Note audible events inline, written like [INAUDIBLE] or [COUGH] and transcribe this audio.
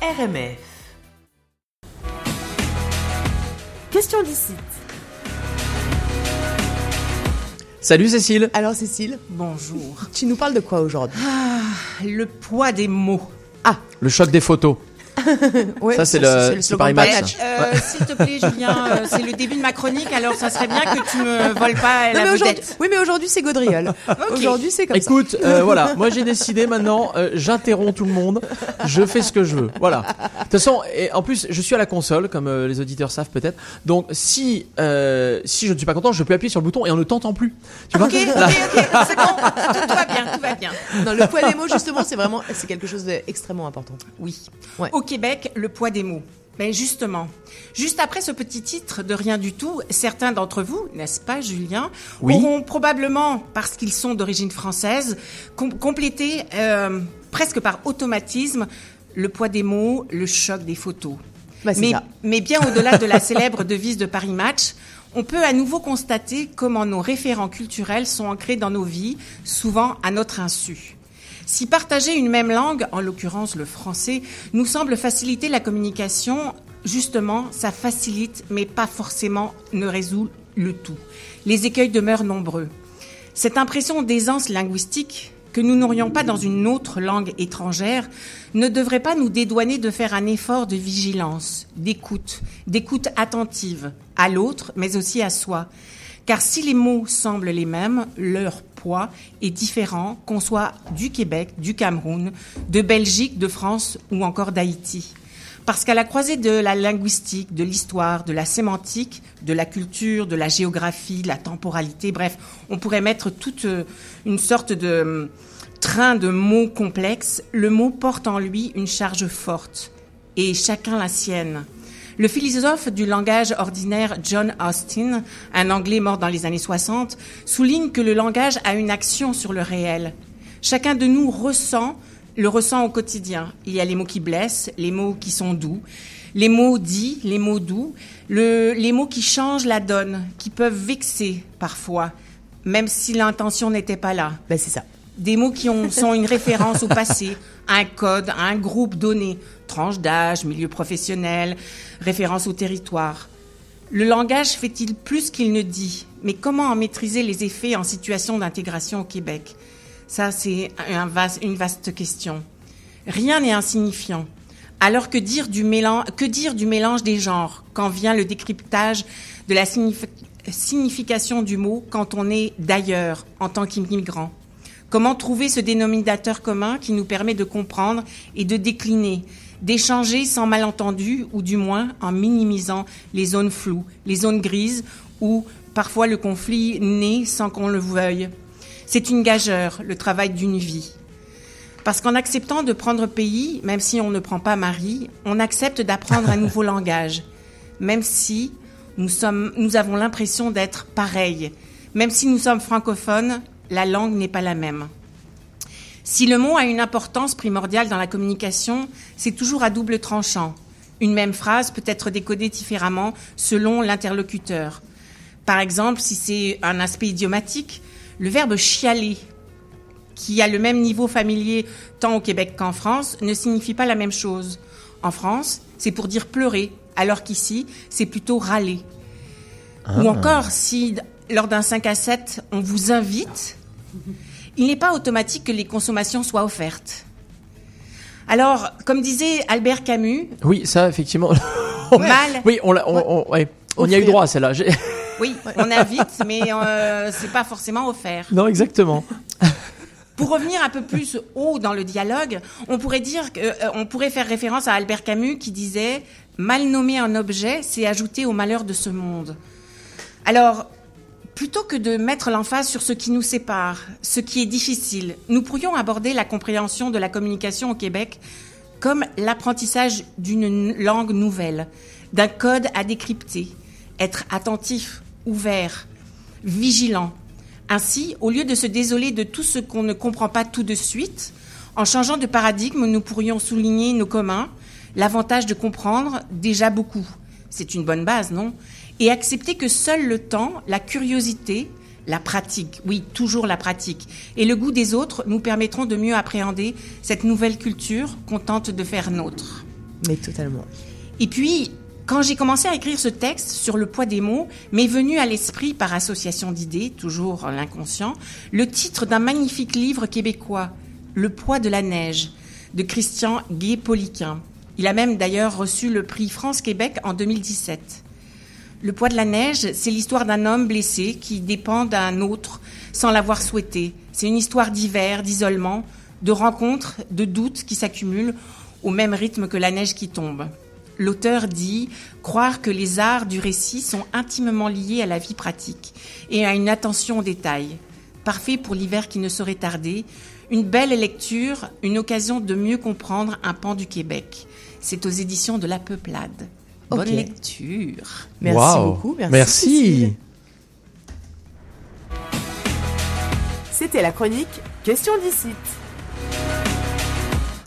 RMF. Question d'ici. Salut Cécile. Alors Cécile, Bonjour. tu nous parles de quoi aujourd'hui? Ah, le poids des mots. Le choc des photos. [LAUGHS] ouais, Ça, c'est le- c'est Paris Match. Euh, S'il te plaît, Julien, euh, c'est le début de ma chronique, alors ça serait bien que tu me voles pas Non, la vedette. oui, mais aujourd'hui c'est Gaudriol. [LAUGHS] Aujourd'hui c'est comme Écoute, euh, [LAUGHS] voilà, moi j'ai décidé maintenant, euh, j'interromps tout le monde, je fais ce que je veux. Voilà. De toute façon, et en plus, je suis à la console, comme euh, les auditeurs savent peut-être. Donc, si euh, si je ne suis pas content, je peux appuyer sur le bouton et on ne t'entend plus. Tu vois Ok, ok, ok, c'est bon, tout, tout va bien, tout va bien. ça. Non, le poids des mots justement, c'est vraiment, c'est quelque chose d'extrêmement important. Oui. Ouais. Au Québec, le poids des mots. Mais justement, juste après ce petit titre de rien du tout, certains d'entre vous, n'est-ce pas, Julien, Oui. auront probablement, parce qu'ils sont d'origine française, com- complété euh, presque par automatisme le poids des mots, le choc des photos. Bah, mais, ça. mais bien au-delà de la [LAUGHS] célèbre devise de Paris Match, on peut à nouveau constater comment nos référents culturels sont ancrés dans nos vies, souvent à notre insu. Si partager une même langue, en l'occurrence le français, nous semble faciliter la communication, justement, ça facilite, mais pas forcément ne résout le tout. Les écueils demeurent nombreux. Cette impression d'aisance linguistique que nous n'aurions pas dans une autre langue étrangère ne devrait pas nous dédouaner de faire un effort de vigilance, d'écoute, d'écoute attentive à l'autre, mais aussi à soi. Car si les mots semblent les mêmes, leur poids est différent, qu'on soit du Québec, du Cameroun, de Belgique, de France ou encore d'Haïti. Parce qu'à la croisée de la linguistique, de l'histoire, de la sémantique, de la culture, de la géographie, de la temporalité, bref, on pourrait mettre toute euh, une sorte de hum, train de mots complexes, le mot porte en lui une charge forte, et chacun la sienne. Le philosophe du langage ordinaire John Austin, un Anglais mort dans les années 60, souligne que le langage a une action sur le réel. Chacun de nous ressent, le ressent au quotidien. Il y a les mots qui blessent, les mots qui sont doux, les mots dits, les mots doux, le- les mots qui changent la donne, qui peuvent vexer parfois, même si l'intention n'était pas là Bah, c'est ça. Des mots qui ont, sont une référence au passé, un code, un groupe donné, tranche d'âge, milieu professionnel, référence au territoire. Le langage fait-il plus qu'il ne dit? Mais comment en maîtriser les effets en situation d'intégration au Québec? Ça, c'est une vaste question. Rien n'est insignifiant. Alors que dire, du mélange, des genres? Quand vient le décryptage de la signif- signification du mot quand on est d'ailleurs en tant qu'immigrant? Comment trouver ce dénominateur commun qui nous permet de comprendre et de décliner, d'échanger sans malentendu ou du moins en minimisant les zones floues, les zones grises où parfois le conflit naît sans qu'on le veuille. C'est une gageure, le travail d'une vie. Parce qu'en acceptant de prendre pays, même si on ne prend pas Marie, on accepte d'apprendre un [LAUGHS] nouveau langage, même si nous, sommes, nous avons l'impression d'être pareils. Même si nous sommes francophones, la langue n'est pas la même. Si le mot a une importance primordiale dans la communication, c'est toujours à double tranchant. Une même phrase peut être décodée différemment selon l'interlocuteur. Par exemple, si c'est un aspect idiomatique, le verbe chialer, qui a le même niveau familier tant au Québec qu'en France, ne signifie pas la même chose. En France, c'est pour dire pleurer, alors qu'ici, c'est plutôt râler. Ou encore, si lors d'un 5 à 7, on vous invite, il n'est pas automatique que les consommations soient offertes. Alors, comme disait Albert Camus, Oui, ça effectivement. [LAUGHS] mal, oui, on, l'a- on, on- ouais, on y a eu droit à celle-là. [LAUGHS] Oui, on invite, mais euh, c'est pas forcément offert. Non, exactement. [LAUGHS] Pour revenir un peu plus haut dans le dialogue, on pourrait dire que, euh, on pourrait faire référence à Albert Camus qui disait mal nommer un objet, c'est ajouter au malheur de ce monde. Alors, plutôt que de mettre l'emphase sur ce qui nous sépare, ce qui est difficile, nous pourrions aborder la compréhension de la communication au Québec comme l'apprentissage d'une langue nouvelle, d'un code à décrypter, être attentif, ouvert, vigilant. Ainsi, au lieu de se désoler de tout ce qu'on ne comprend pas tout de suite, en changeant de paradigme, nous pourrions souligner nos communs, l'avantage de comprendre déjà beaucoup. C'est une bonne base, non? Et accepter que seul le temps, la curiosité, la pratique, oui, toujours la pratique, et le goût des autres nous permettront de mieux appréhender cette nouvelle culture qu'on tente de faire nôtre. Mais totalement. Et puis, quand j'ai commencé à écrire ce texte sur le poids des mots, m'est venu à l'esprit par association d'idées, toujours l'inconscient, le titre d'un magnifique livre québécois, Le poids de la neige, de Christian Gay-Poliquin. Il a même d'ailleurs reçu le prix France-Québec en 2017. Le poids de la neige, c'est l'histoire d'un homme blessé qui dépend d'un autre sans l'avoir souhaité. C'est une histoire d'hiver, d'isolement, de rencontres, de doutes qui s'accumulent au même rythme que la neige qui tombe. L'auteur dit croire que les arts du récit sont intimement liés à la vie pratique et à une attention aux détails. Parfait pour l'hiver qui ne saurait tarder, une belle lecture, une occasion de mieux comprendre un pan du Québec. C'est aux éditions de La Peuplade. Bonne lecture. Merci beaucoup. Merci. Merci. C'était la chronique Question d'ici.